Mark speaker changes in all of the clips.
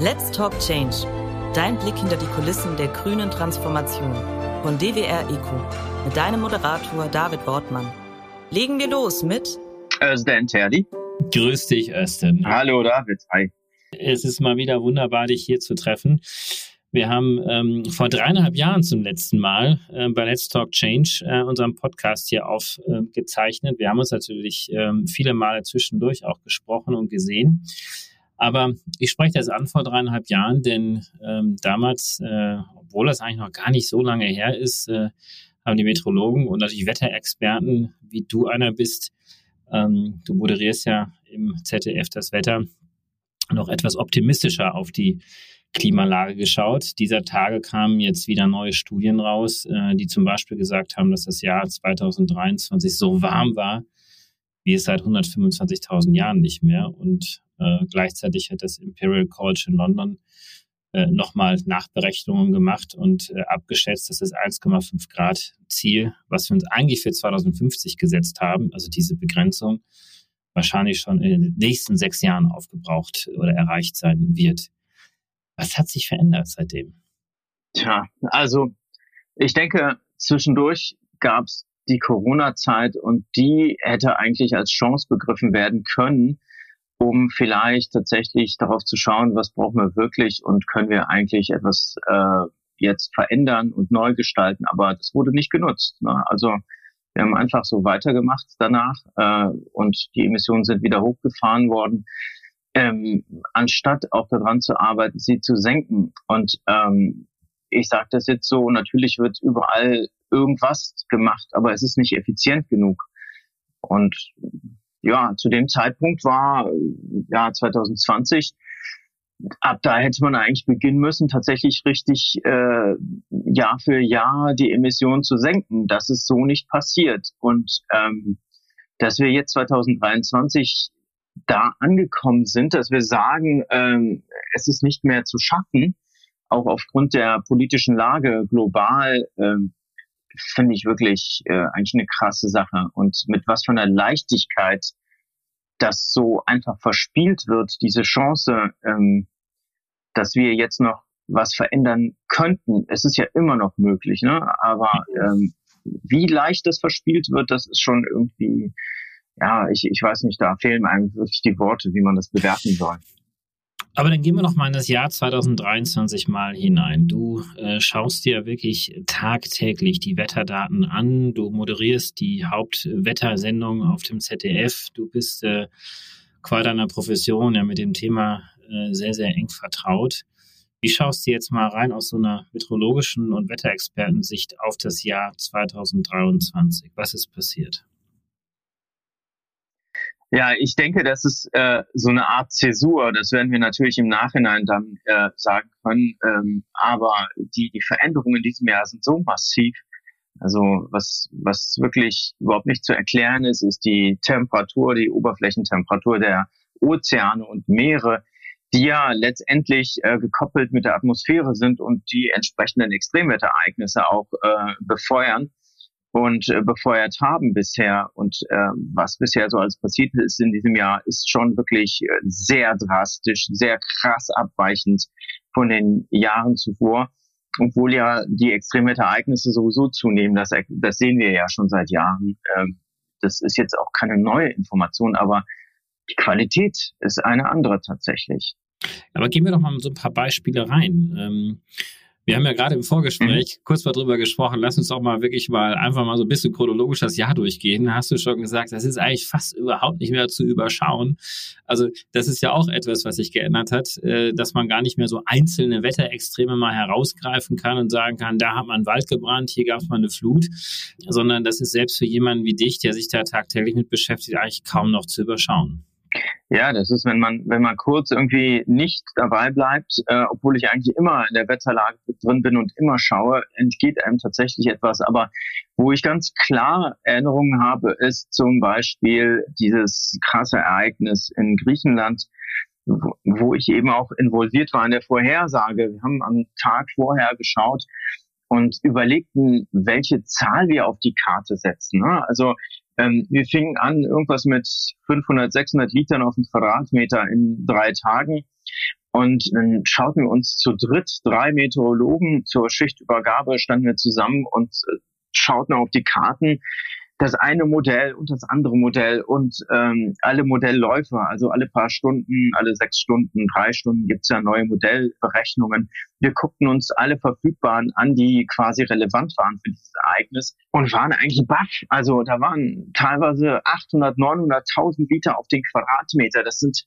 Speaker 1: Let's Talk Change. Dein Blick hinter die Kulissen der grünen Transformation von DWR Eco mit deinem Moderator David Wortmann. Legen wir los mit
Speaker 2: Özden Terdi.
Speaker 3: Grüß dich, Özden.
Speaker 2: Hallo, David. Hi.
Speaker 3: Es ist mal wieder wunderbar, dich hier zu treffen. Wir haben ähm, vor dreieinhalb Jahren zum letzten Mal äh, bei Let's Talk Change äh, unseren Podcast hier aufgezeichnet. Äh, Wir haben uns natürlich ähm, viele Male zwischendurch auch gesprochen und gesehen. Aber ich spreche das an vor dreieinhalb Jahren, denn ähm, damals, äh, obwohl das eigentlich noch gar nicht so lange her ist, äh, haben die Meteorologen und natürlich Wetterexperten, wie du einer bist, ähm, du moderierst ja im ZDF das Wetter, noch etwas optimistischer auf die Klimalage geschaut. Dieser Tage kamen jetzt wieder neue Studien raus, äh, die zum Beispiel gesagt haben, dass das Jahr 2023 so warm war, wie es seit 125.000 Jahren nicht mehr. Und äh, gleichzeitig hat das Imperial College in London äh, nochmal Nachberechnungen gemacht und äh, abgeschätzt, dass das 1,5 Grad Ziel, was wir uns eigentlich für 2050 gesetzt haben, also diese Begrenzung, wahrscheinlich schon in den nächsten sechs Jahren aufgebraucht oder erreicht sein wird. Was hat sich verändert seitdem?
Speaker 2: Tja, also ich denke, zwischendurch gab es die Corona-Zeit und die hätte eigentlich als Chance begriffen werden können, um vielleicht tatsächlich darauf zu schauen, was brauchen wir wirklich und können wir eigentlich etwas äh, jetzt verändern und neu gestalten. Aber das wurde nicht genutzt. Ne? Also wir haben einfach so weitergemacht danach äh, und die Emissionen sind wieder hochgefahren worden, ähm, anstatt auch daran zu arbeiten, sie zu senken. Und ähm, ich sage das jetzt so, natürlich wird überall irgendwas gemacht, aber es ist nicht effizient genug. Und ja, zu dem Zeitpunkt war ja 2020. Ab da hätte man eigentlich beginnen müssen, tatsächlich richtig äh, Jahr für Jahr die Emissionen zu senken. Das ist so nicht passiert. Und ähm, dass wir jetzt 2023 da angekommen sind, dass wir sagen, ähm, es ist nicht mehr zu schaffen, auch aufgrund der politischen Lage global, ähm, finde ich wirklich äh, eigentlich eine krasse Sache. Und mit was von einer Leichtigkeit das so einfach verspielt wird, diese Chance, ähm, dass wir jetzt noch was verändern könnten. Es ist ja immer noch möglich, ne? aber ähm, wie leicht das verspielt wird, das ist schon irgendwie, ja, ich, ich weiß nicht, da fehlen einem wirklich die Worte, wie man das bewerten soll.
Speaker 3: Aber dann gehen wir noch mal in das Jahr 2023 mal hinein. Du äh, schaust dir wirklich tagtäglich die Wetterdaten an. Du moderierst die Hauptwettersendung auf dem ZDF. Du bist äh, qua deiner Profession ja mit dem Thema äh, sehr, sehr eng vertraut. Wie schaust du jetzt mal rein aus so einer meteorologischen und Wetterexpertensicht auf das Jahr 2023? Was ist passiert?
Speaker 2: Ja, ich denke, das ist äh, so eine Art Zäsur. Das werden wir natürlich im Nachhinein dann äh, sagen können. Ähm, aber die, die Veränderungen in diesem Jahr sind so massiv. Also was, was wirklich überhaupt nicht zu erklären ist, ist die Temperatur, die Oberflächentemperatur der Ozeane und Meere, die ja letztendlich äh, gekoppelt mit der Atmosphäre sind und die entsprechenden Extremwetterereignisse auch äh, befeuern und äh, befeuert haben bisher. Und äh, was bisher so alles passiert ist in diesem Jahr, ist schon wirklich äh, sehr drastisch, sehr krass abweichend von den Jahren zuvor. Obwohl ja die Extremwetterereignisse sowieso zunehmen, das, das sehen wir ja schon seit Jahren. Ähm, das ist jetzt auch keine neue Information, aber die Qualität ist eine andere tatsächlich.
Speaker 3: Aber gehen wir doch mal so ein paar Beispiele rein. Ähm wir haben ja gerade im Vorgespräch mhm. kurz mal drüber gesprochen. Lass uns doch mal wirklich mal einfach mal so ein bisschen chronologisch das Jahr durchgehen. Da hast du schon gesagt, das ist eigentlich fast überhaupt nicht mehr zu überschauen. Also das ist ja auch etwas, was sich geändert hat, äh, dass man gar nicht mehr so einzelne Wetterextreme mal herausgreifen kann und sagen kann, da hat man einen Wald gebrannt, hier gab es mal eine Flut, sondern das ist selbst für jemanden wie dich, der sich da tagtäglich mit beschäftigt, eigentlich kaum noch zu überschauen.
Speaker 2: Ja, das ist, wenn man, wenn man kurz irgendwie nicht dabei bleibt, äh, obwohl ich eigentlich immer in der Wetterlage drin bin und immer schaue, entgeht einem tatsächlich etwas. Aber wo ich ganz klar Erinnerungen habe, ist zum Beispiel dieses krasse Ereignis in Griechenland, wo, wo ich eben auch involviert war in der Vorhersage. Wir haben am Tag vorher geschaut, und überlegten, welche Zahl wir auf die Karte setzen. Ne? Also ähm, wir fingen an irgendwas mit 500, 600 Litern auf den Quadratmeter in drei Tagen. Und dann schauten wir uns zu dritt, drei Meteorologen zur Schichtübergabe, standen wir zusammen und äh, schauten auf die Karten das eine Modell und das andere Modell und ähm, alle Modellläufe, also alle paar Stunden, alle sechs Stunden, drei Stunden gibt's ja neue Modellberechnungen. Wir guckten uns alle verfügbaren an, die quasi relevant waren für dieses Ereignis und waren eigentlich baff. Also da waren teilweise 800, 900.000 Liter auf den Quadratmeter. Das sind,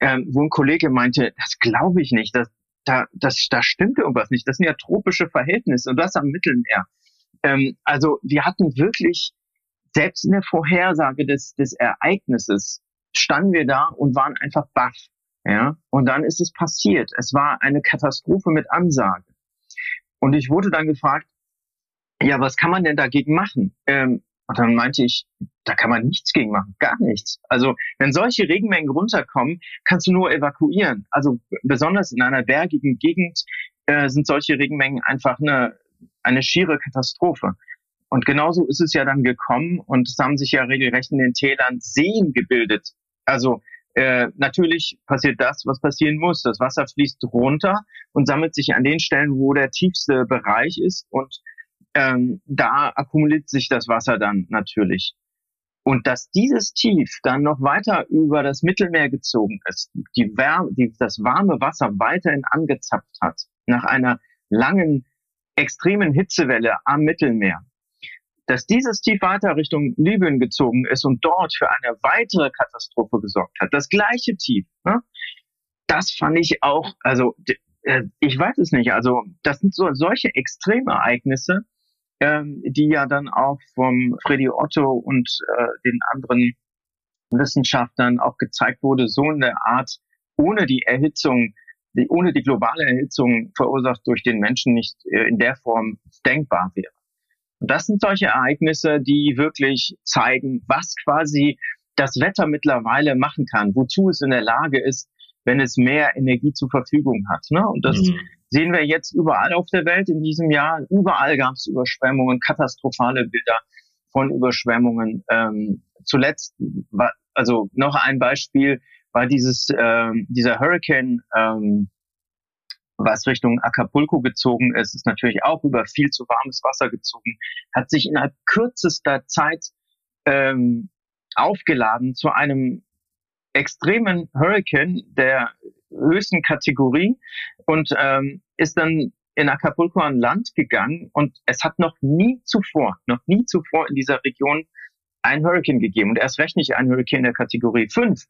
Speaker 2: ähm, wo ein Kollege meinte, das glaube ich nicht, das, da, das, da stimmt irgendwas nicht. Das sind ja tropische Verhältnisse und das am Mittelmeer. Ähm, also wir hatten wirklich selbst in der Vorhersage des, des Ereignisses standen wir da und waren einfach baff. Ja, und dann ist es passiert. Es war eine Katastrophe mit Ansage. Und ich wurde dann gefragt, ja, was kann man denn dagegen machen? Ähm, und dann meinte ich, da kann man nichts gegen machen, gar nichts. Also wenn solche Regenmengen runterkommen, kannst du nur evakuieren. Also besonders in einer bergigen Gegend äh, sind solche Regenmengen einfach eine, eine schiere Katastrophe. Und genauso ist es ja dann gekommen und es haben sich ja regelrecht in den Tälern Seen gebildet. Also äh, natürlich passiert das, was passieren muss. Das Wasser fließt runter und sammelt sich an den Stellen, wo der tiefste Bereich ist und ähm, da akkumuliert sich das Wasser dann natürlich. Und dass dieses Tief dann noch weiter über das Mittelmeer gezogen ist, die Wärme, die, das warme Wasser weiterhin angezapft hat, nach einer langen, extremen Hitzewelle am Mittelmeer, dass dieses Tief weiter Richtung Libyen gezogen ist und dort für eine weitere Katastrophe gesorgt hat, das gleiche Tief, ne? das fand ich auch, also äh, ich weiß es nicht, also das sind so solche Extremereignisse, ähm, die ja dann auch vom Freddy Otto und äh, den anderen Wissenschaftlern auch gezeigt wurde, so in der Art, ohne die Erhitzung, die, ohne die globale Erhitzung verursacht durch den Menschen nicht äh, in der Form denkbar wäre. Und das sind solche Ereignisse, die wirklich zeigen, was quasi das Wetter mittlerweile machen kann, wozu es in der Lage ist, wenn es mehr Energie zur Verfügung hat. Ne? Und das mhm. sehen wir jetzt überall auf der Welt in diesem Jahr. Überall gab es Überschwemmungen, katastrophale Bilder von Überschwemmungen. Ähm, zuletzt war, also noch ein Beispiel war dieses ähm, dieser Hurricane ähm, was Richtung Acapulco gezogen ist, ist natürlich auch über viel zu warmes Wasser gezogen, hat sich innerhalb kürzester Zeit ähm, aufgeladen zu einem extremen Hurricane der höchsten Kategorie und ähm, ist dann in Acapulco an Land gegangen und es hat noch nie zuvor, noch nie zuvor in dieser Region ein Hurricane gegeben und erst recht nicht ein Hurricane der Kategorie 5.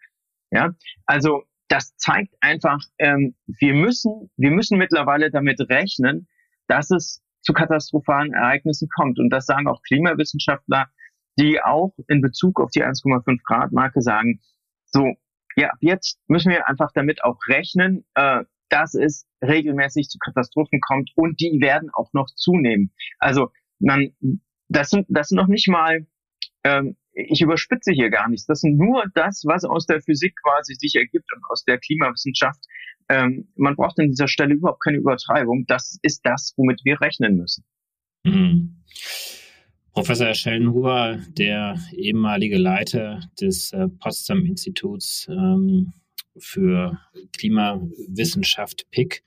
Speaker 2: Ja, also das zeigt einfach, ähm, wir müssen, wir müssen mittlerweile damit rechnen, dass es zu katastrophalen Ereignissen kommt. Und das sagen auch Klimawissenschaftler, die auch in Bezug auf die 1,5 Grad Marke sagen, so, ja, jetzt müssen wir einfach damit auch rechnen, äh, dass es regelmäßig zu Katastrophen kommt und die werden auch noch zunehmen. Also man, das sind, das sind noch nicht mal ähm, ich überspitze hier gar nichts. Das ist nur das, was aus der Physik quasi sich ergibt und aus der Klimawissenschaft. Ähm, man braucht an dieser Stelle überhaupt keine Übertreibung. Das ist das, womit wir rechnen müssen.
Speaker 3: Mhm. Professor Schellenhuber, der ehemalige Leiter des äh, Potsdam Instituts ähm, für Klimawissenschaft PIC,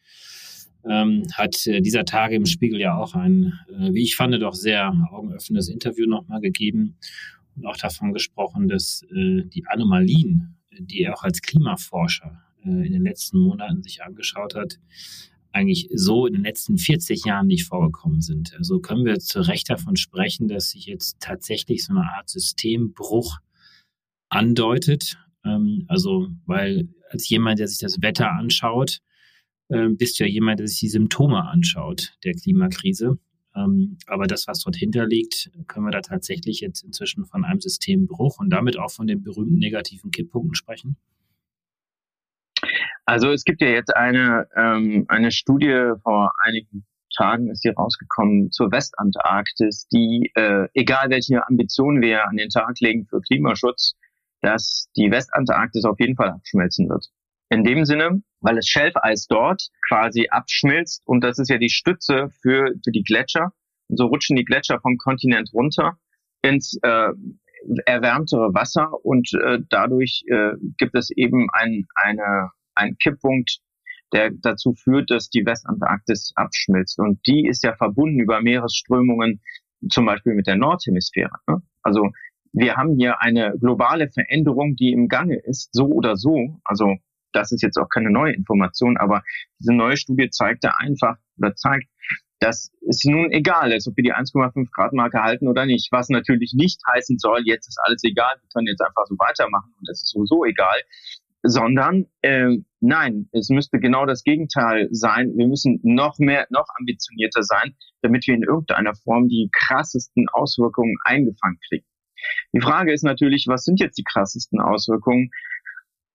Speaker 3: ähm, hat äh, dieser Tage im Spiegel ja auch ein, äh, wie ich fand, doch sehr augenöffnendes Interview nochmal gegeben und auch davon gesprochen, dass äh, die Anomalien, die er auch als Klimaforscher äh, in den letzten Monaten sich angeschaut hat, eigentlich so in den letzten 40 Jahren nicht vorgekommen sind. Also können wir zu Recht davon sprechen, dass sich jetzt tatsächlich so eine Art Systembruch andeutet. Ähm, also, weil als jemand, der sich das Wetter anschaut, äh, bist du ja jemand, der sich die Symptome anschaut der Klimakrise. Ähm, aber das, was dort hinterliegt, können wir da tatsächlich jetzt inzwischen von einem Systembruch und damit auch von den berühmten negativen Kipppunkten sprechen?
Speaker 2: Also es gibt ja jetzt eine, ähm, eine Studie vor einigen Tagen ist hier rausgekommen zur Westantarktis, die, äh, egal welche Ambitionen wir an den Tag legen für Klimaschutz, dass die Westantarktis auf jeden Fall abschmelzen wird. In dem Sinne, weil das Schelfeis dort quasi abschmilzt und das ist ja die Stütze für, für die Gletscher. Und so rutschen die Gletscher vom Kontinent runter ins äh, erwärmtere Wasser und äh, dadurch äh, gibt es eben ein, eine, einen Kipppunkt der dazu führt, dass die Westantarktis abschmilzt. Und die ist ja verbunden über Meeresströmungen, zum Beispiel mit der Nordhemisphäre. Ne? Also wir haben hier eine globale Veränderung, die im Gange ist, so oder so. Also das ist jetzt auch keine neue Information, aber diese neue Studie zeigte einfach oder zeigt, dass es nun egal ist, ob wir die 1,5 Grad Marke halten oder nicht. Was natürlich nicht heißen soll, jetzt ist alles egal, wir können jetzt einfach so weitermachen und es ist sowieso egal, sondern äh, nein, es müsste genau das Gegenteil sein. Wir müssen noch mehr, noch ambitionierter sein, damit wir in irgendeiner Form die krassesten Auswirkungen eingefangen kriegen. Die Frage ist natürlich, was sind jetzt die krassesten Auswirkungen?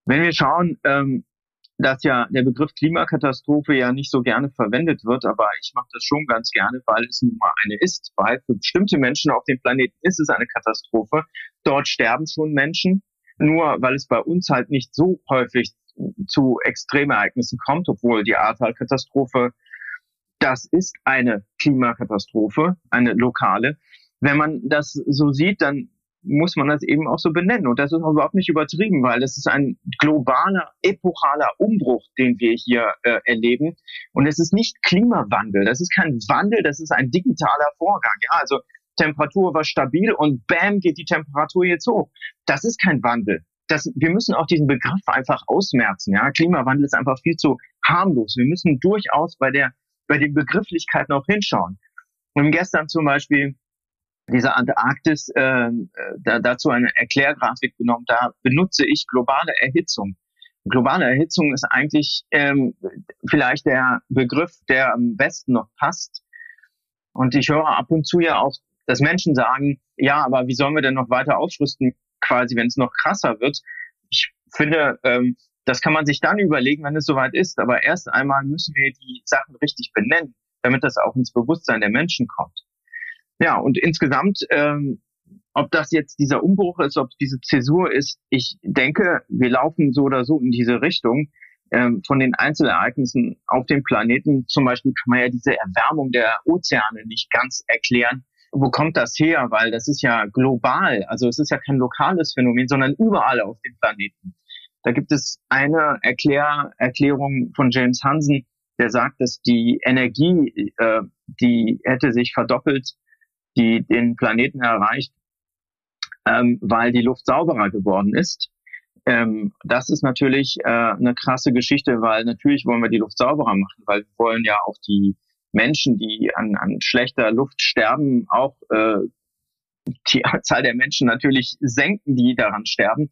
Speaker 2: Wenn wir schauen, ähm, dass ja der Begriff Klimakatastrophe ja nicht so gerne verwendet wird, aber ich mache das schon ganz gerne, weil es nun mal eine ist, weil für bestimmte Menschen auf dem Planeten ist es eine Katastrophe. Dort sterben schon Menschen, nur weil es bei uns halt nicht so häufig zu Extremereignissen kommt, obwohl die Ahrtal-Katastrophe, das ist eine Klimakatastrophe, eine lokale. Wenn man das so sieht, dann muss man das eben auch so benennen. Und das ist auch überhaupt nicht übertrieben, weil das ist ein globaler, epochaler Umbruch, den wir hier äh, erleben. Und es ist nicht Klimawandel, das ist kein Wandel, das ist ein digitaler Vorgang. Ja, also Temperatur war stabil und bam geht die Temperatur jetzt hoch. Das ist kein Wandel. Das, wir müssen auch diesen Begriff einfach ausmerzen. Ja, Klimawandel ist einfach viel zu harmlos. Wir müssen durchaus bei der bei den Begrifflichkeiten auch hinschauen. Und gestern zum Beispiel dieser Antarktis äh, da, dazu eine Erklärgrafik genommen. Da benutze ich globale Erhitzung. Globale Erhitzung ist eigentlich ähm, vielleicht der Begriff, der am besten noch passt. Und ich höre ab und zu ja auch, dass Menschen sagen, ja, aber wie sollen wir denn noch weiter aufrüsten, quasi, wenn es noch krasser wird? Ich finde, ähm, das kann man sich dann überlegen, wenn es soweit ist. Aber erst einmal müssen wir die Sachen richtig benennen, damit das auch ins Bewusstsein der Menschen kommt. Ja, und insgesamt, ähm, ob das jetzt dieser Umbruch ist, ob diese Zäsur ist, ich denke, wir laufen so oder so in diese Richtung. Ähm, von den Einzelereignissen auf dem Planeten, zum Beispiel kann man ja diese Erwärmung der Ozeane nicht ganz erklären. Wo kommt das her? Weil das ist ja global. Also es ist ja kein lokales Phänomen, sondern überall auf dem Planeten. Da gibt es eine Erklär Erklärung von James Hansen, der sagt, dass die Energie, äh, die hätte sich verdoppelt die den Planeten erreicht, ähm, weil die Luft sauberer geworden ist. Ähm, das ist natürlich äh, eine krasse Geschichte, weil natürlich wollen wir die Luft sauberer machen, weil wir wollen ja auch die Menschen, die an, an schlechter Luft sterben, auch äh, die Anzahl der Menschen natürlich senken, die daran sterben.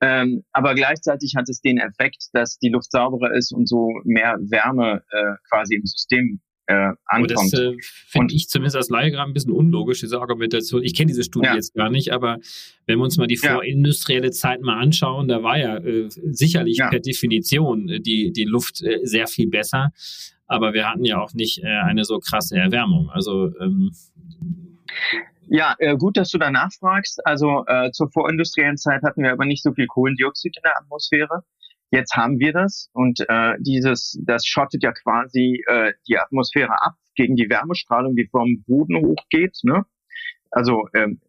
Speaker 2: Ähm, aber gleichzeitig hat es den Effekt, dass die Luft sauberer ist und so mehr Wärme äh, quasi im System äh, ankommt.
Speaker 3: das äh, finde ich zumindest als Laie gerade ein bisschen unlogisch, diese Argumentation. Ich kenne diese Studie ja. jetzt gar nicht, aber wenn wir uns mal die ja. vorindustrielle Zeit mal anschauen, da war ja äh, sicherlich ja. per Definition äh, die, die Luft äh, sehr viel besser, aber wir hatten ja auch nicht äh, eine so krasse Erwärmung. Also ähm,
Speaker 2: ja, gut, dass du danach fragst. Also zur vorindustriellen Zeit hatten wir aber nicht so viel Kohlendioxid in der Atmosphäre. Jetzt haben wir das und äh, dieses, das schottet ja quasi äh, die Atmosphäre ab gegen die Wärmestrahlung, die vom Boden hochgeht. Ne? Also ähm,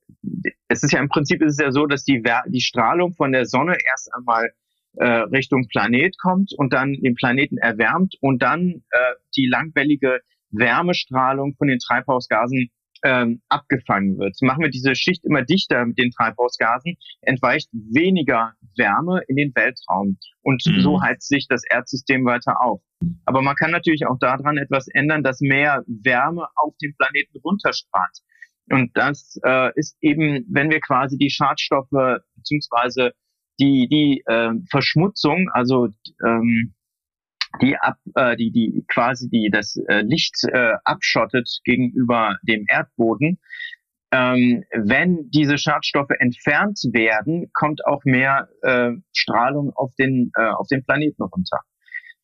Speaker 2: es ist ja im Prinzip ist es ja so, dass die, die Strahlung von der Sonne erst einmal äh, Richtung Planet kommt und dann den Planeten erwärmt und dann äh, die langwellige Wärmestrahlung von den Treibhausgasen ähm, abgefangen wird. Machen wir diese Schicht immer dichter mit den Treibhausgasen, entweicht weniger Wärme in den Weltraum und mhm. so heizt sich das Erdsystem weiter auf. Aber man kann natürlich auch daran etwas ändern, dass mehr Wärme auf den Planeten runterstrahlt. Und das äh, ist eben, wenn wir quasi die Schadstoffe beziehungsweise die die äh, Verschmutzung, also ähm, die ab, äh, die, die quasi die das äh, Licht äh, abschottet gegenüber dem Erdboden. Ähm, wenn diese Schadstoffe entfernt werden, kommt auch mehr äh, Strahlung auf den äh, auf den Planeten runter.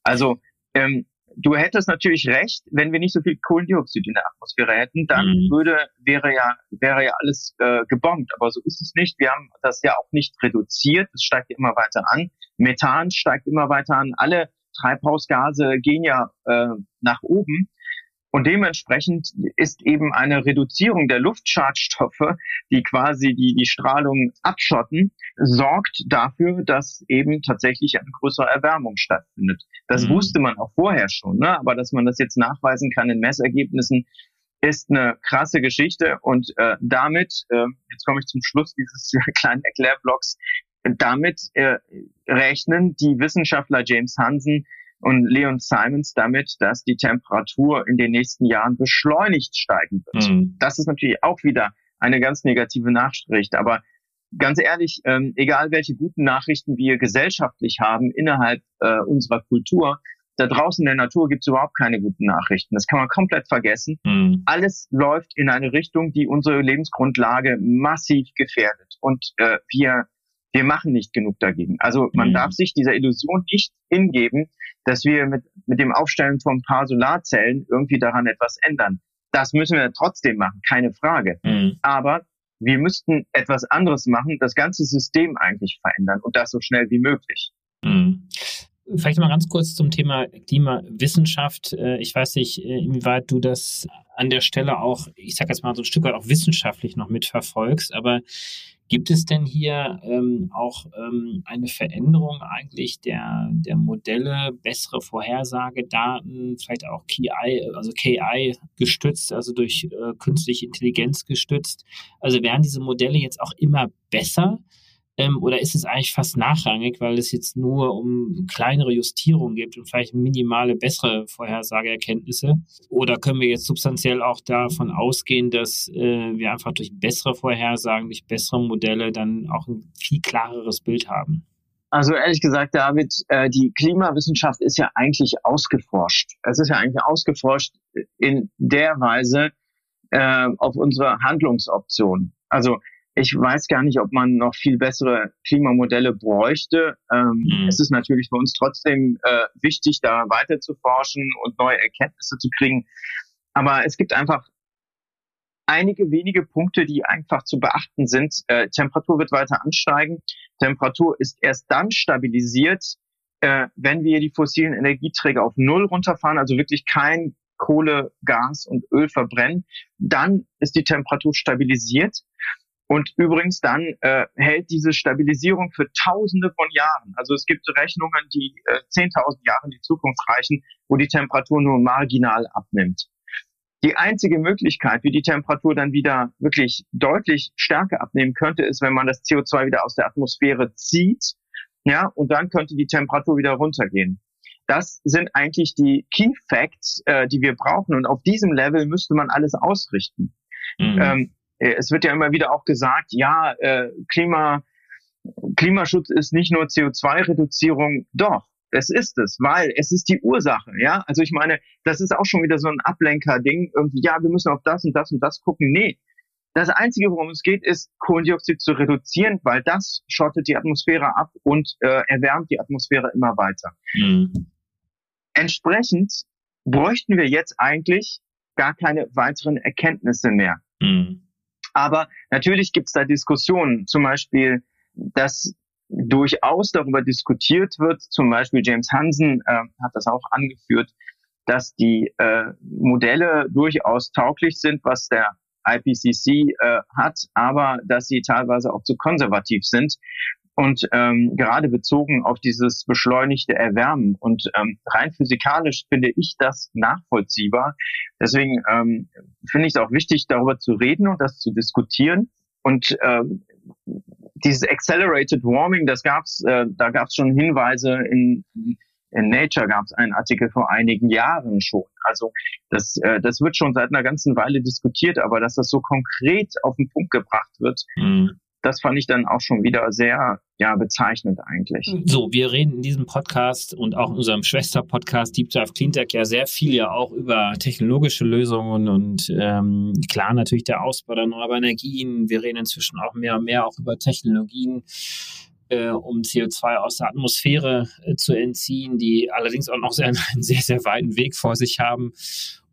Speaker 2: Also ähm, du hättest natürlich recht, wenn wir nicht so viel Kohlendioxid in der Atmosphäre hätten, dann mhm. würde wäre ja wäre ja alles äh, gebombt. Aber so ist es nicht. Wir haben das ja auch nicht reduziert. Es steigt ja immer weiter an. Methan steigt immer weiter an. Alle Treibhausgase gehen ja äh, nach oben. Und dementsprechend ist eben eine Reduzierung der Luftschadstoffe, die quasi die, die Strahlung abschotten, sorgt dafür, dass eben tatsächlich eine größere Erwärmung stattfindet. Das mhm. wusste man auch vorher schon, ne? aber dass man das jetzt nachweisen kann in Messergebnissen, ist eine krasse Geschichte. Und äh, damit, äh, jetzt komme ich zum Schluss dieses kleinen Erklärblocks, damit äh, rechnen die Wissenschaftler James Hansen und Leon Simons damit, dass die Temperatur in den nächsten Jahren beschleunigt steigen wird. Mhm. Das ist natürlich auch wieder eine ganz negative Nachricht. Aber ganz ehrlich, ähm, egal welche guten Nachrichten wir gesellschaftlich haben innerhalb äh, unserer Kultur, da draußen in der Natur gibt es überhaupt keine guten Nachrichten. Das kann man komplett vergessen. Mhm. Alles läuft in eine Richtung, die unsere Lebensgrundlage massiv gefährdet. Und äh, wir wir machen nicht genug dagegen. Also man mhm. darf sich dieser Illusion nicht hingeben, dass wir mit, mit dem Aufstellen von ein paar Solarzellen irgendwie daran etwas ändern. Das müssen wir trotzdem machen, keine Frage. Mhm. Aber wir müssten etwas anderes machen, das ganze System eigentlich verändern und das so schnell wie möglich.
Speaker 3: Mhm. Vielleicht mal ganz kurz zum Thema Klimawissenschaft. Äh, ich weiß nicht, äh, inwieweit du das an der Stelle auch, ich sage jetzt mal so ein Stück weit auch wissenschaftlich noch mitverfolgst, aber Gibt es denn hier ähm, auch ähm, eine Veränderung eigentlich der, der Modelle, bessere Vorhersagedaten, vielleicht auch KI, also KI gestützt, also durch äh, künstliche Intelligenz gestützt? Also werden diese Modelle jetzt auch immer besser? Ähm, oder ist es eigentlich fast nachrangig, weil es jetzt nur um kleinere Justierungen gibt und vielleicht minimale bessere Vorhersageerkenntnisse? Oder können wir jetzt substanziell auch davon ausgehen, dass äh, wir einfach durch bessere Vorhersagen, durch bessere Modelle dann auch ein viel klareres Bild haben?
Speaker 2: Also ehrlich gesagt, David, die Klimawissenschaft ist ja eigentlich ausgeforscht. Es ist ja eigentlich ausgeforscht in der Weise auf unsere Handlungsoptionen. Also ich weiß gar nicht, ob man noch viel bessere Klimamodelle bräuchte. Ähm, mhm. Es ist natürlich für uns trotzdem äh, wichtig, da weiter zu forschen und neue Erkenntnisse zu kriegen. Aber es gibt einfach einige wenige Punkte, die einfach zu beachten sind. Äh, Temperatur wird weiter ansteigen. Temperatur ist erst dann stabilisiert, äh, wenn wir die fossilen Energieträger auf Null runterfahren, also wirklich kein Kohle, Gas und Öl verbrennen. Dann ist die Temperatur stabilisiert. Und übrigens dann äh, hält diese Stabilisierung für Tausende von Jahren. Also es gibt Rechnungen, die äh, 10.000 Jahre in die Zukunft reichen, wo die Temperatur nur marginal abnimmt. Die einzige Möglichkeit, wie die Temperatur dann wieder wirklich deutlich stärker abnehmen könnte, ist, wenn man das CO2 wieder aus der Atmosphäre zieht, ja, und dann könnte die Temperatur wieder runtergehen. Das sind eigentlich die Key Facts, äh, die wir brauchen. Und auf diesem Level müsste man alles ausrichten. Mhm. Ähm, äh, es wird ja immer wieder auch gesagt, ja, äh, Klima, Klimaschutz ist nicht nur CO2-Reduzierung. Doch, es ist es, weil es ist die Ursache, ja. Also ich meine, das ist auch schon wieder so ein Ablenker-Ding. Irgendwie, ja, wir müssen auf das und das und das gucken. Nee. Das Einzige, worum es geht, ist, Kohlendioxid zu reduzieren, weil das schottet die Atmosphäre ab und äh, erwärmt die Atmosphäre immer weiter. Mhm. Entsprechend bräuchten wir jetzt eigentlich gar keine weiteren Erkenntnisse mehr. Mhm. Aber natürlich gibt es da Diskussionen, zum Beispiel, dass durchaus darüber diskutiert wird, zum Beispiel James Hansen äh, hat das auch angeführt, dass die äh, Modelle durchaus tauglich sind, was der IPCC äh, hat, aber dass sie teilweise auch zu konservativ sind. Und ähm, gerade bezogen auf dieses beschleunigte Erwärmen und ähm, rein physikalisch finde ich das nachvollziehbar. Deswegen ähm, finde ich es auch wichtig, darüber zu reden und das zu diskutieren. Und ähm, dieses Accelerated Warming, das gab's, äh, da gab es schon Hinweise in, in Nature gab es einen Artikel vor einigen Jahren schon. Also das, äh, das wird schon seit einer ganzen Weile diskutiert, aber dass das so konkret auf den Punkt gebracht wird, mhm das fand ich dann auch schon wieder sehr ja, bezeichnend eigentlich.
Speaker 3: So, wir reden in diesem Podcast und auch in unserem Schwester-Podcast Deep Dive Cleantech ja sehr viel ja auch über technologische Lösungen und ähm, klar natürlich der Ausbau der erneuerbaren Energien. Wir reden inzwischen auch mehr und mehr auch über Technologien, äh, um CO2 aus der Atmosphäre äh, zu entziehen, die allerdings auch noch sehr, einen sehr, sehr weiten Weg vor sich haben,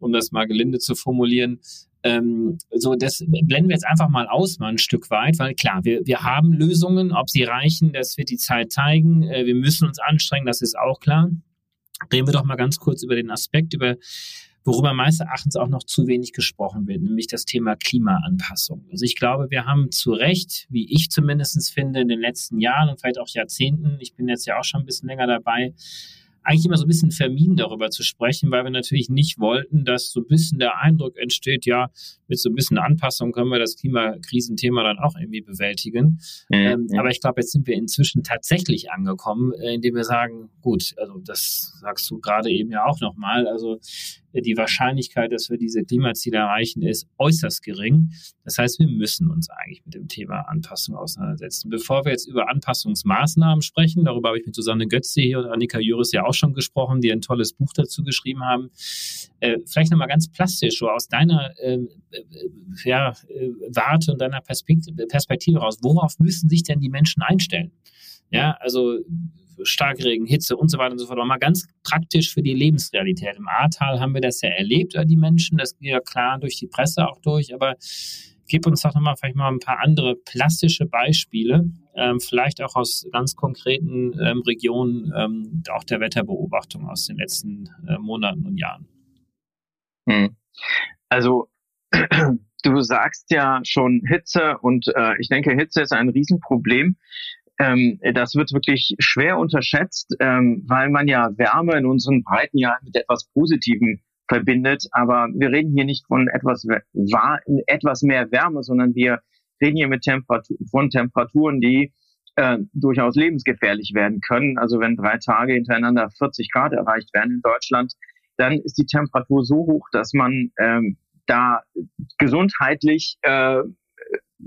Speaker 3: um das mal gelinde zu formulieren. Ähm, so, das blenden wir jetzt einfach mal aus, mal ein Stück weit, weil klar, wir, wir haben Lösungen, ob sie reichen, das wird die Zeit zeigen. Äh, wir müssen uns anstrengen, das ist auch klar. Reden wir doch mal ganz kurz über den Aspekt, über worüber meines Erachtens auch noch zu wenig gesprochen wird, nämlich das Thema Klimaanpassung. Also ich glaube, wir haben zu Recht, wie ich zumindest finde, in den letzten Jahren und vielleicht auch Jahrzehnten, ich bin jetzt ja auch schon ein bisschen länger dabei, eigentlich immer so ein bisschen vermieden, darüber zu sprechen, weil wir natürlich nicht wollten, dass so ein bisschen der Eindruck entsteht, ja, mit so ein bisschen Anpassung können wir das Klimakrisenthema dann auch irgendwie bewältigen. Mhm. Ähm, aber ich glaube, jetzt sind wir inzwischen tatsächlich angekommen, äh, indem wir sagen, gut, also das sagst du gerade eben ja auch nochmal, also die Wahrscheinlichkeit, dass wir diese Klimaziele erreichen, ist äußerst gering. Das heißt, wir müssen uns eigentlich mit dem Thema Anpassung auseinandersetzen. Bevor wir jetzt über Anpassungsmaßnahmen sprechen, darüber habe ich mit Susanne Götze hier und Annika Jüris ja auch schon gesprochen, die ein tolles Buch dazu geschrieben haben. Äh, vielleicht nochmal ganz plastisch, so aus deiner ähm, äh, ja, äh, Warte und deiner Perspektive, raus. Worauf müssen sich denn die Menschen einstellen? Ja, also Starkregen, Hitze und so weiter und so fort. Aber mal ganz praktisch für die Lebensrealität. Im Ahrtal haben wir das ja erlebt, die Menschen. Das geht ja klar durch die Presse auch durch. Aber gib uns doch nochmal vielleicht mal ein paar andere plastische Beispiele, ähm, vielleicht auch aus ganz konkreten ähm, Regionen, ähm, auch der Wetterbeobachtung aus den letzten äh, Monaten und Jahren.
Speaker 2: Hm. Also du sagst ja schon Hitze und äh, ich denke, Hitze ist ein Riesenproblem ähm, das wird wirklich schwer unterschätzt, ähm, weil man ja Wärme in unseren Breiten ja mit etwas Positivem verbindet. Aber wir reden hier nicht von etwas, etwas mehr Wärme, sondern wir reden hier mit Temperatur, von Temperaturen, die äh, durchaus lebensgefährlich werden können. Also wenn drei Tage hintereinander 40 Grad erreicht werden in Deutschland, dann ist die Temperatur so hoch, dass man ähm, da gesundheitlich, äh,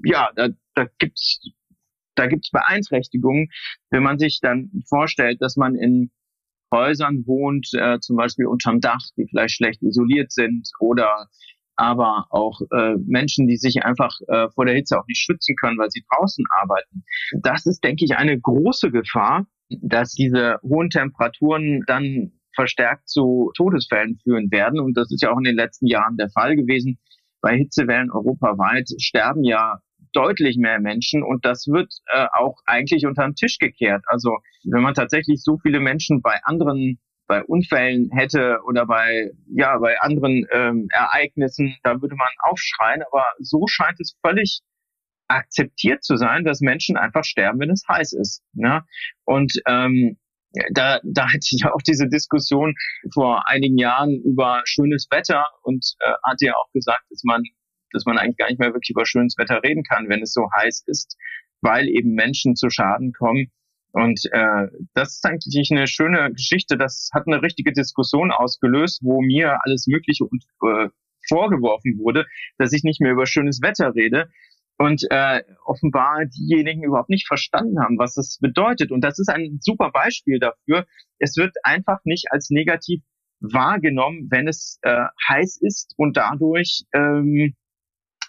Speaker 2: ja, da, da gibt's da gibt es Beeinträchtigungen, wenn man sich dann vorstellt, dass man in Häusern wohnt, äh, zum Beispiel unterm Dach, die vielleicht schlecht isoliert sind oder aber auch äh, Menschen, die sich einfach äh, vor der Hitze auch nicht schützen können, weil sie draußen arbeiten. Das ist, denke ich, eine große Gefahr, dass diese hohen Temperaturen dann verstärkt zu Todesfällen führen werden. Und das ist ja auch in den letzten Jahren der Fall gewesen. Bei Hitzewellen europaweit sterben ja deutlich mehr Menschen und das wird äh, auch eigentlich unter den Tisch gekehrt. Also wenn man tatsächlich so viele Menschen bei anderen bei Unfällen hätte oder bei ja bei anderen ähm, Ereignissen, da würde man aufschreien. Aber so scheint es völlig akzeptiert zu sein, dass Menschen einfach sterben, wenn es heiß ist. Ne? Und ähm, da, da hatte ich auch diese Diskussion vor einigen Jahren über schönes Wetter und äh, hatte ja auch gesagt, dass man dass man eigentlich gar nicht mehr wirklich über schönes Wetter reden kann, wenn es so heiß ist, weil eben Menschen zu Schaden kommen. Und äh, das ist eigentlich eine schöne Geschichte. Das hat eine richtige Diskussion ausgelöst, wo mir alles Mögliche und, äh, vorgeworfen wurde, dass ich nicht mehr über schönes Wetter rede. Und äh, offenbar diejenigen überhaupt nicht verstanden haben, was das bedeutet. Und das ist ein super Beispiel dafür. Es wird einfach nicht als negativ wahrgenommen, wenn es äh, heiß ist und dadurch ähm,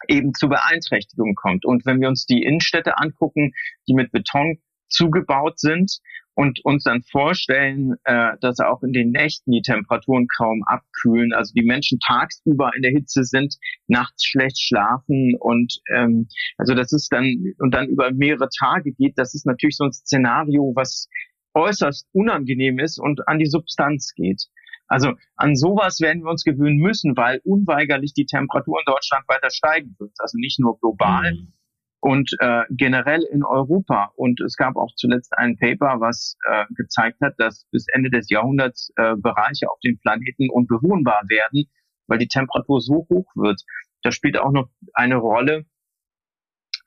Speaker 2: eben zu Beeinträchtigungen kommt. Und wenn wir uns die Innenstädte angucken, die mit Beton zugebaut sind und uns dann vorstellen, äh, dass auch in den Nächten die Temperaturen kaum abkühlen, also die Menschen tagsüber in der Hitze sind, nachts schlecht schlafen und ähm, also das ist dann und dann über mehrere Tage geht, das ist natürlich so ein Szenario, was äußerst unangenehm ist und an die Substanz geht. Also an sowas werden wir uns gewöhnen müssen, weil unweigerlich die Temperatur in Deutschland weiter steigen wird. Also nicht nur global mhm. und äh, generell in Europa. Und es gab auch zuletzt ein Paper, was äh, gezeigt hat, dass bis Ende des Jahrhunderts äh, Bereiche auf dem Planeten unbewohnbar werden, weil die Temperatur so hoch wird. Da spielt auch noch eine Rolle,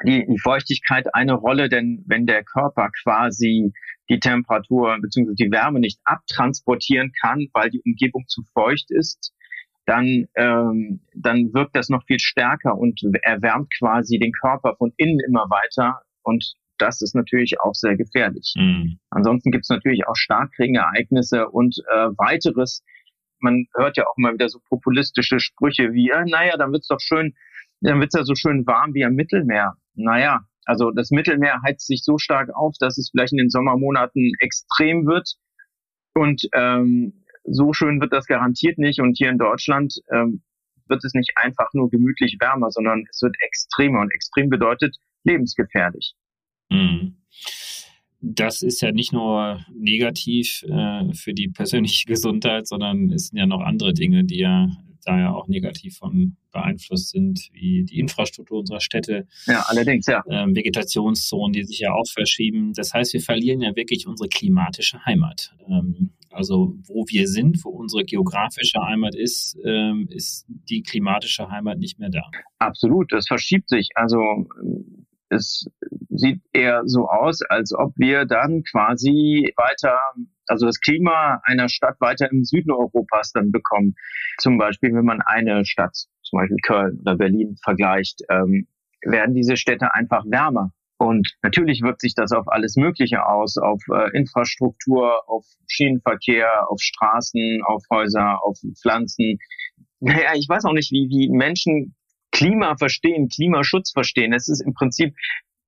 Speaker 2: die, die Feuchtigkeit eine Rolle, denn wenn der Körper quasi die Temperatur bzw. die Wärme nicht abtransportieren kann, weil die Umgebung zu feucht ist, dann, ähm, dann wirkt das noch viel stärker und erwärmt quasi den Körper von innen immer weiter. Und das ist natürlich auch sehr gefährlich. Mhm. Ansonsten gibt es natürlich auch Starkregenereignisse und äh, weiteres. Man hört ja auch immer wieder so populistische Sprüche wie, äh, naja, dann wird's doch schön, dann wird's ja so schön warm wie am Mittelmeer. Naja, also das Mittelmeer heizt sich so stark auf, dass es vielleicht in den Sommermonaten extrem wird. Und ähm, so schön wird das garantiert nicht. Und hier in Deutschland ähm, wird es nicht einfach nur gemütlich wärmer, sondern es wird extremer. Und extrem bedeutet lebensgefährlich.
Speaker 3: Mhm. Das ist ja nicht nur negativ äh, für die persönliche Gesundheit, sondern es sind ja noch andere Dinge, die ja da ja auch negativ von beeinflusst sind, wie die Infrastruktur unserer Städte.
Speaker 2: Ja, allerdings, ja.
Speaker 3: Ähm, Vegetationszonen, die sich ja auch verschieben. Das heißt, wir verlieren ja wirklich unsere klimatische Heimat. Ähm, also wo wir sind, wo unsere geografische Heimat ist, ähm, ist die klimatische Heimat nicht mehr da.
Speaker 2: Absolut, das verschiebt sich. Also es sieht eher so aus, als ob wir dann quasi weiter, also das Klima einer Stadt weiter im Süden Europas dann bekommen. Zum Beispiel, wenn man eine Stadt, zum Beispiel Köln oder Berlin vergleicht, ähm, werden diese Städte einfach wärmer. Und natürlich wirkt sich das auf alles Mögliche aus, auf äh, Infrastruktur, auf Schienenverkehr, auf Straßen, auf Häuser, auf Pflanzen. Naja, ich weiß auch nicht, wie, wie Menschen Klima verstehen, Klimaschutz verstehen. Es ist im Prinzip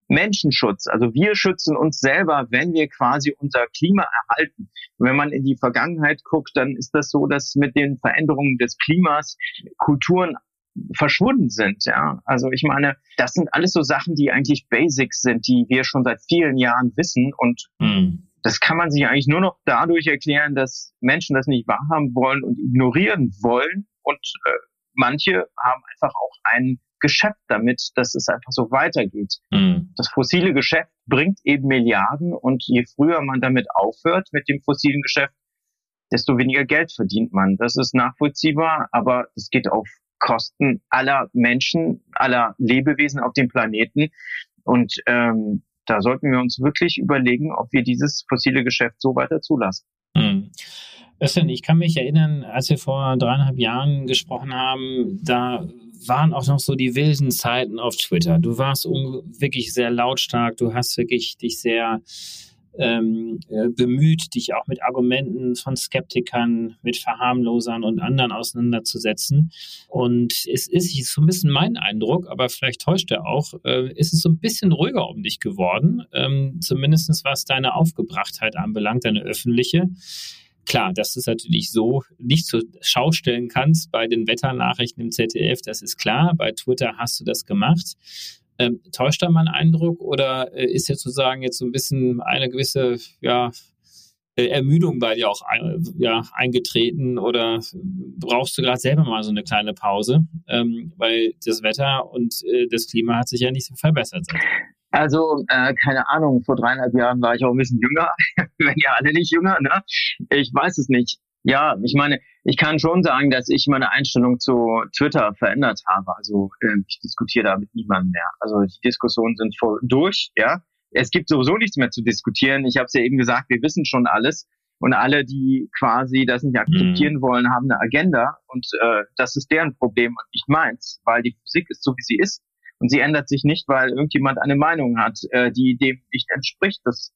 Speaker 2: Menschenschutz. Also wir schützen uns selber, wenn wir quasi unser Klima erhalten. Und wenn man in die Vergangenheit guckt, dann ist das so, dass mit den Veränderungen des Klimas Kulturen verschwunden sind. Ja, also ich meine, das sind alles so Sachen, die eigentlich Basics sind, die wir schon seit vielen Jahren wissen und mhm. das kann man sich eigentlich nur noch dadurch erklären, dass Menschen das nicht wahrhaben wollen und ignorieren wollen und äh, manche haben einfach auch ein Geschäft damit, dass es einfach so weitergeht. Mhm. Das fossile Geschäft bringt eben Milliarden und je früher man damit aufhört mit dem fossilen Geschäft, desto weniger Geld verdient man. Das ist nachvollziehbar, aber es geht auf Kosten aller Menschen, aller Lebewesen auf dem Planeten. Und ähm, da sollten wir uns wirklich überlegen, ob wir dieses fossile Geschäft so weiter zulassen.
Speaker 3: Mhm. Östen, ich kann mich erinnern, als wir vor dreieinhalb Jahren gesprochen haben, da waren auch noch so die wilden Zeiten auf Twitter. Du warst wirklich sehr lautstark, du hast wirklich dich sehr ähm, äh, bemüht, dich auch mit Argumenten von Skeptikern, mit Verharmlosern und anderen auseinanderzusetzen. Und es ist so ein bisschen mein Eindruck, aber vielleicht täuscht er auch, äh, ist es so ein bisschen ruhiger um dich geworden, ähm, zumindest was deine Aufgebrachtheit anbelangt, deine öffentliche. Klar, dass du es natürlich so nicht zur Schau stellen kannst bei den Wetternachrichten im ZDF, das ist klar. Bei Twitter hast du das gemacht. Ähm, täuscht da mein Eindruck oder äh, ist jetzt sozusagen jetzt so ein bisschen eine gewisse ja, äh, Ermüdung bei dir auch ja, eingetreten oder brauchst du gerade selber mal so eine kleine Pause? Ähm, weil das Wetter und äh, das Klima hat sich ja nicht so verbessert.
Speaker 2: Also, äh, keine Ahnung, vor dreieinhalb Jahren war ich auch ein bisschen jünger, wenn ja alle nicht jünger, ne? Ich weiß es nicht. Ja, ich meine, ich kann schon sagen, dass ich meine Einstellung zu Twitter verändert habe. Also äh, ich diskutiere da mit niemandem mehr. Also die Diskussionen sind voll durch, ja. Es gibt sowieso nichts mehr zu diskutieren. Ich habe es ja eben gesagt, wir wissen schon alles. Und alle, die quasi das nicht akzeptieren mhm. wollen, haben eine Agenda. Und äh, das ist deren Problem und nicht meins, weil die Physik ist so, wie sie ist. Und sie ändert sich nicht, weil irgendjemand eine Meinung hat, äh, die dem nicht entspricht. Das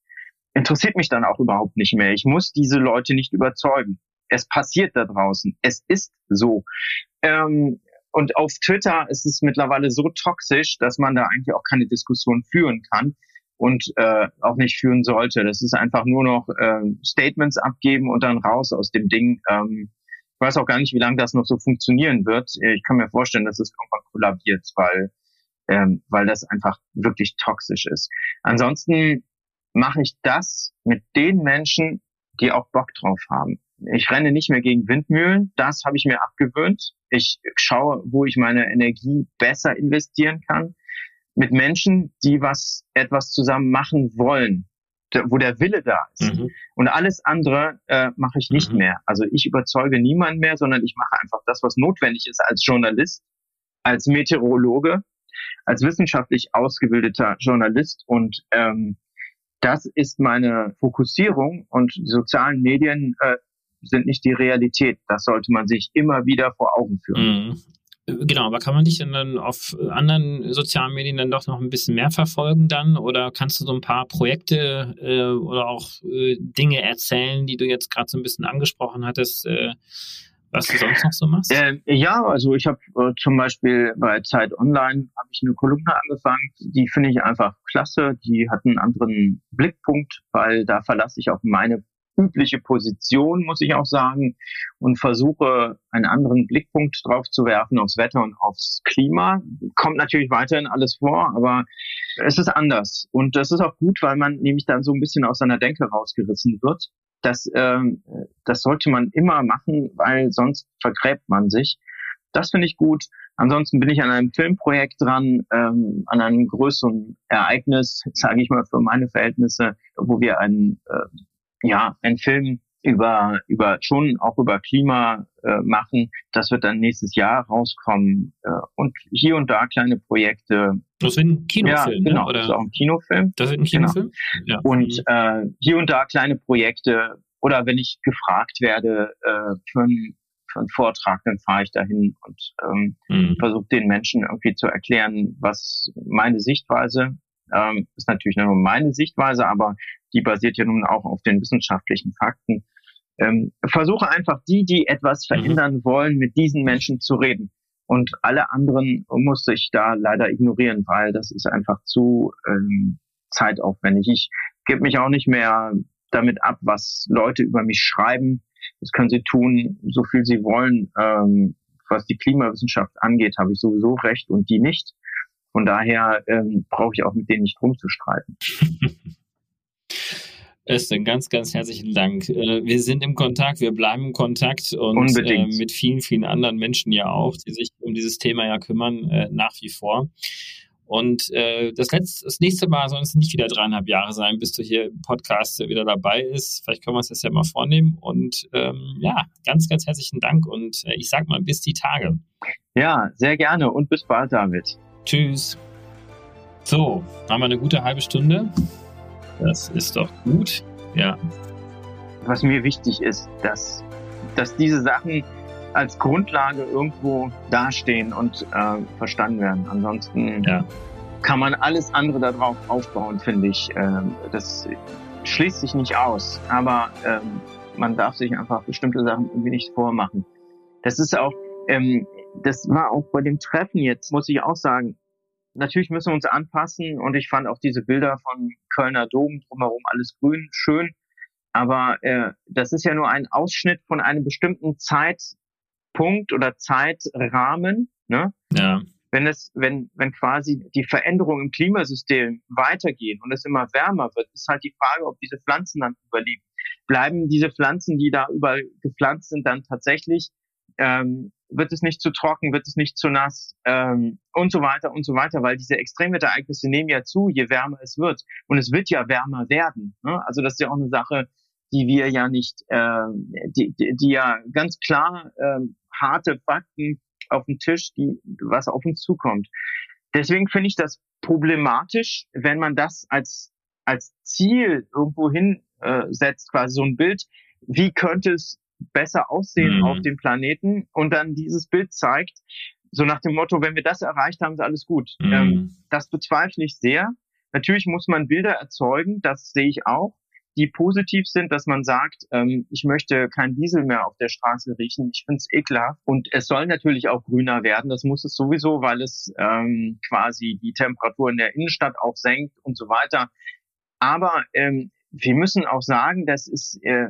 Speaker 2: interessiert mich dann auch überhaupt nicht mehr. Ich muss diese Leute nicht überzeugen es passiert da draußen. Es ist so. Ähm, und auf Twitter ist es mittlerweile so toxisch, dass man da eigentlich auch keine Diskussion führen kann und äh, auch nicht führen sollte. Das ist einfach nur noch äh, Statements abgeben und dann raus aus dem Ding. Ähm, ich weiß auch gar nicht, wie lange das noch so funktionieren wird. Ich kann mir vorstellen, dass es irgendwann kollabiert, weil, ähm, weil das einfach wirklich toxisch ist. Ansonsten mache ich das mit den Menschen, die auch Bock drauf haben. Ich renne nicht mehr gegen Windmühlen. Das habe ich mir abgewöhnt. Ich schaue, wo ich meine Energie besser investieren kann. Mit Menschen, die was, etwas zusammen machen wollen, wo der Wille da ist. Mhm. Und alles andere äh, mache ich nicht mhm. mehr. Also ich überzeuge niemanden mehr, sondern ich mache einfach das, was notwendig ist als Journalist, als Meteorologe, als wissenschaftlich ausgebildeter Journalist. Und ähm, das ist meine Fokussierung und die sozialen Medien äh, sind nicht die Realität. Das sollte man sich immer wieder vor Augen führen. Mhm.
Speaker 3: Genau, aber kann man dich denn dann auf anderen sozialen Medien dann doch noch ein bisschen mehr verfolgen dann? Oder kannst du so ein paar Projekte äh, oder auch äh, Dinge erzählen, die du jetzt gerade so ein bisschen angesprochen hattest, äh, was du sonst noch so machst?
Speaker 2: Äh, ja, also ich habe äh, zum Beispiel bei Zeit Online habe ich eine Kolumne angefangen, die finde ich einfach klasse. Die hat einen anderen Blickpunkt, weil da verlasse ich auf meine übliche Position, muss ich auch sagen, und versuche einen anderen Blickpunkt drauf zu werfen aufs Wetter und aufs Klima. Kommt natürlich weiterhin alles vor, aber es ist anders. Und das ist auch gut, weil man nämlich dann so ein bisschen aus seiner Denke rausgerissen wird. Das, ähm, das sollte man immer machen, weil sonst vergräbt man sich. Das finde ich gut. Ansonsten bin ich an einem Filmprojekt dran, ähm, an einem größeren Ereignis, sage ich mal für meine Verhältnisse, wo wir einen, äh, ja, einen Film über, über schon auch über Klima äh, machen. Das wird dann nächstes Jahr rauskommen. Äh, und hier und da kleine Projekte.
Speaker 3: Das wird ein Kinofilm,
Speaker 2: ja, genau,
Speaker 3: oder?
Speaker 2: Das ist auch ein Kinofilm.
Speaker 3: Das wird ein Kinofilm?
Speaker 2: Genau. Ja. Und äh, hier und da kleine Projekte. Oder wenn ich gefragt werde äh, für, einen, für einen Vortrag, dann fahre ich dahin und ähm, mhm. versuche den Menschen irgendwie zu erklären, was meine Sichtweise ähm, ist natürlich nur meine Sichtweise, aber die basiert ja nun auch auf den wissenschaftlichen Fakten. Ähm, versuche einfach die, die etwas mhm. verändern wollen, mit diesen Menschen zu reden. Und alle anderen musste ich da leider ignorieren, weil das ist einfach zu ähm, zeitaufwendig. Ich gebe mich auch nicht mehr damit ab, was Leute über mich schreiben. Das können sie tun, so viel sie wollen. Ähm, was die Klimawissenschaft angeht, habe ich sowieso recht und die nicht. Von daher ähm, brauche ich auch mit denen nicht rumzustreiten.
Speaker 3: Östen, ganz, ganz herzlichen Dank. Äh, wir sind im Kontakt, wir bleiben im Kontakt und äh, mit vielen, vielen anderen Menschen ja auch, die sich um dieses Thema ja kümmern, äh, nach wie vor. Und äh, das, letzte, das nächste Mal soll es nicht wieder dreieinhalb Jahre sein, bis du hier im Podcast wieder dabei bist. Vielleicht können wir uns das ja mal vornehmen. Und ähm, ja, ganz, ganz herzlichen Dank und äh, ich sag mal bis die Tage.
Speaker 2: Ja, sehr gerne und bis bald, David.
Speaker 3: Tschüss. So, haben wir eine gute halbe Stunde. Das ist doch gut. Ja.
Speaker 2: Was mir wichtig ist, dass, dass diese Sachen als Grundlage irgendwo dastehen und äh, verstanden werden. Ansonsten ja. kann man alles andere darauf aufbauen, finde ich. Ähm, das schließt sich nicht aus, aber ähm, man darf sich einfach bestimmte Sachen irgendwie nicht vormachen. Das ist auch, ähm, das war auch bei dem Treffen jetzt, muss ich auch sagen, natürlich müssen wir uns anpassen und ich fand auch diese Bilder von Kölner Dom drumherum alles grün schön. Aber äh, das ist ja nur ein Ausschnitt von einem bestimmten Zeitpunkt oder Zeitrahmen. Ne?
Speaker 3: Ja.
Speaker 2: Wenn es, wenn, wenn quasi die Veränderungen im Klimasystem weitergehen und es immer wärmer wird, ist halt die Frage, ob diese Pflanzen dann überleben. Bleiben diese Pflanzen, die da überall gepflanzt sind, dann tatsächlich ähm, wird es nicht zu trocken, wird es nicht zu nass ähm, und so weiter und so weiter, weil diese Extremwetterereignisse nehmen ja zu, je wärmer es wird. Und es wird ja wärmer werden. Ne? Also das ist ja auch eine Sache, die wir ja nicht, äh, die, die, die ja ganz klar äh, harte Fakten auf dem Tisch, die was auf uns zukommt. Deswegen finde ich das problematisch, wenn man das als als Ziel irgendwo hinsetzt, äh, quasi so ein Bild. Wie könnte es besser aussehen mhm. auf dem Planeten und dann dieses Bild zeigt, so nach dem Motto, wenn wir das erreicht haben, ist alles gut. Mhm. Ähm, das bezweifle ich sehr. Natürlich muss man Bilder erzeugen, das sehe ich auch, die positiv sind, dass man sagt, ähm, ich möchte kein Diesel mehr auf der Straße riechen, ich finde es ekelhaft. Und es soll natürlich auch grüner werden, das muss es sowieso, weil es ähm, quasi die Temperatur in der Innenstadt auch senkt und so weiter. Aber ähm, wir müssen auch sagen, das ist äh,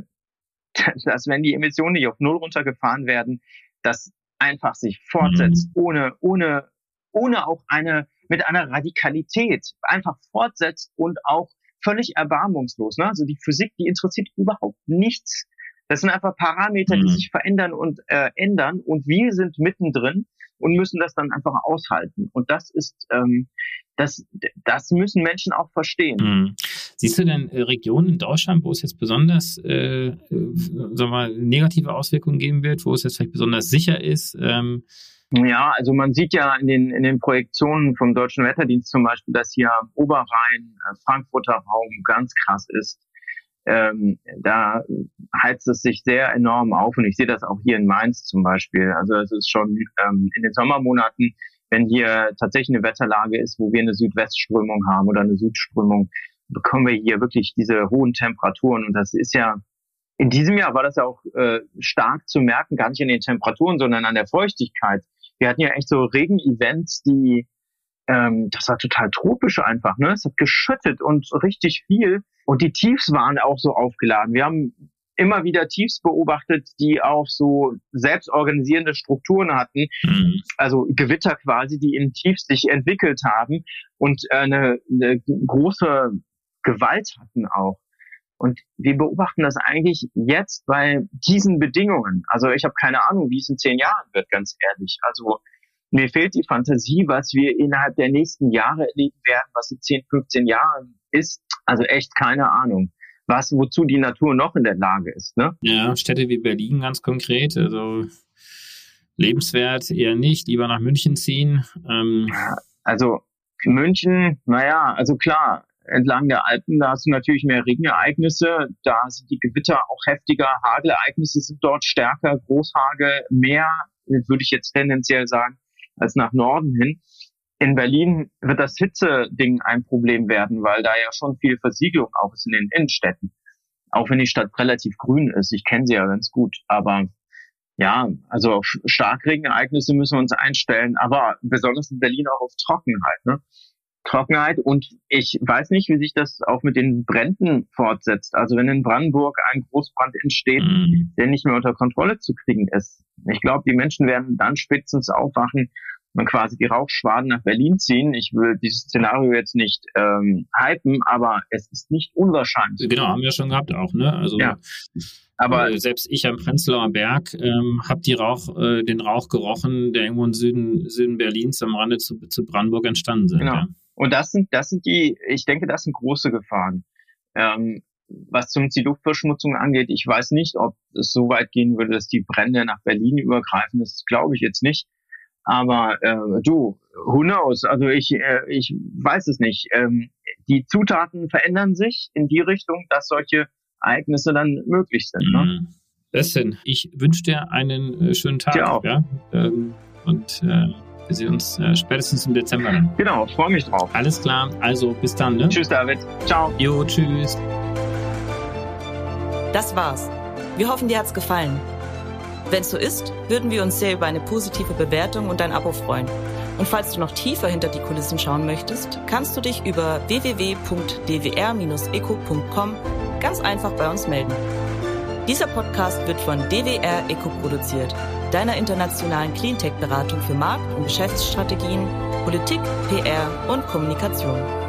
Speaker 2: dass wenn die Emissionen nicht auf Null runtergefahren werden, das einfach sich fortsetzt, mhm. ohne, ohne, ohne auch eine, mit einer Radikalität einfach fortsetzt und auch völlig erbarmungslos. Ne? Also die Physik, die interessiert überhaupt nichts. Das sind einfach Parameter, mhm. die sich verändern und äh, ändern und wir sind mittendrin und müssen das dann einfach aushalten. Und das ist, ähm, das, das müssen Menschen auch verstehen.
Speaker 3: Mhm. Siehst du denn äh, Regionen in Deutschland, wo es jetzt besonders äh, äh, sagen wir mal, negative Auswirkungen geben wird, wo es jetzt vielleicht besonders sicher ist? Ähm
Speaker 2: ja, also man sieht ja in den, in den Projektionen vom Deutschen Wetterdienst zum Beispiel, dass hier Oberrhein, äh, Frankfurter Raum ganz krass ist. Ähm, da heizt es sich sehr enorm auf und ich sehe das auch hier in Mainz zum Beispiel. Also es ist schon ähm, in den Sommermonaten, wenn hier tatsächlich eine Wetterlage ist, wo wir eine Südwestströmung haben oder eine Südströmung, bekommen wir hier wirklich diese hohen Temperaturen und das ist ja in diesem Jahr war das ja auch äh, stark zu merken, gar nicht in den Temperaturen, sondern an der Feuchtigkeit. Wir hatten ja echt so Regenevents, die ähm, das war total tropisch einfach, ne? Es hat geschüttet und richtig viel. Und die Tiefs waren auch so aufgeladen. Wir haben immer wieder Tiefs beobachtet, die auch so selbstorganisierende Strukturen hatten, mhm. also Gewitter quasi, die in Tiefs sich entwickelt haben und äh, eine, eine große Gewalt hatten auch. Und wir beobachten das eigentlich jetzt bei diesen Bedingungen. Also ich habe keine Ahnung, wie es in zehn Jahren wird, ganz ehrlich. Also mir fehlt die Fantasie, was wir innerhalb der nächsten Jahre erleben werden, was in 10, 15 Jahren ist. Also echt keine Ahnung was, wozu die Natur noch in der Lage ist. Ne?
Speaker 3: Ja, Städte wie Berlin ganz konkret, also lebenswert eher nicht, lieber nach München ziehen. Ähm.
Speaker 2: Also München, naja, also klar, entlang der Alpen, da hast du natürlich mehr Regenereignisse, da sind die Gewitter auch heftiger, Hagelereignisse sind dort stärker, Großhagel mehr, würde ich jetzt tendenziell sagen, als nach Norden hin. In Berlin wird das Hitze-Ding ein Problem werden, weil da ja schon viel Versiegelung auch ist in den Innenstädten. Auch wenn die Stadt relativ grün ist. Ich kenne sie ja ganz gut. Aber ja, also auf Starkregenereignisse müssen wir uns einstellen. Aber besonders in Berlin auch auf Trockenheit. Ne? Trockenheit und ich weiß nicht, wie sich das auch mit den Bränden fortsetzt. Also wenn in Brandenburg ein Großbrand entsteht, mhm. der nicht mehr unter Kontrolle zu kriegen ist. Ich glaube, die Menschen werden dann spätestens aufwachen man quasi die Rauchschwaden nach Berlin ziehen. Ich will dieses Szenario jetzt nicht ähm, hypen, aber es ist nicht unwahrscheinlich.
Speaker 3: Genau, haben wir schon gehabt auch, ne? Also ja. Aber äh, selbst ich am Prenzlauer Berg ähm, habe äh, den Rauch gerochen, der irgendwo im Süden, Süden Berlins am Rande zu, zu Brandenburg entstanden sind.
Speaker 2: Genau. Ja. Und das sind, das sind die, ich denke, das sind große Gefahren. Ähm, was zum die Luftverschmutzung angeht, ich weiß nicht, ob es so weit gehen würde, dass die Brände nach Berlin übergreifen. Das glaube ich jetzt nicht. Aber äh, du, who knows? Also ich, äh, ich weiß es nicht. Ähm, die Zutaten verändern sich in die Richtung, dass solche Ereignisse dann möglich sind. Ne?
Speaker 3: Mhm. Besten, ich wünsche dir einen äh, schönen Tag. Dir auch. Ja? Ähm, und äh, wir sehen uns äh, spätestens im Dezember dann.
Speaker 2: Genau, freue mich drauf.
Speaker 3: Alles klar, also bis dann. Ne?
Speaker 2: Tschüss, David. Ciao.
Speaker 3: Jo, tschüss.
Speaker 1: Das war's. Wir hoffen, dir hat's gefallen. Wenn es so ist, würden wir uns sehr über eine positive Bewertung und ein Abo freuen. Und falls du noch tiefer hinter die Kulissen schauen möchtest, kannst du dich über www.dwr-eco.com ganz einfach bei uns melden. Dieser Podcast wird von DWR Eco produziert, deiner internationalen Cleantech-Beratung für Markt- und Geschäftsstrategien, Politik, PR und Kommunikation.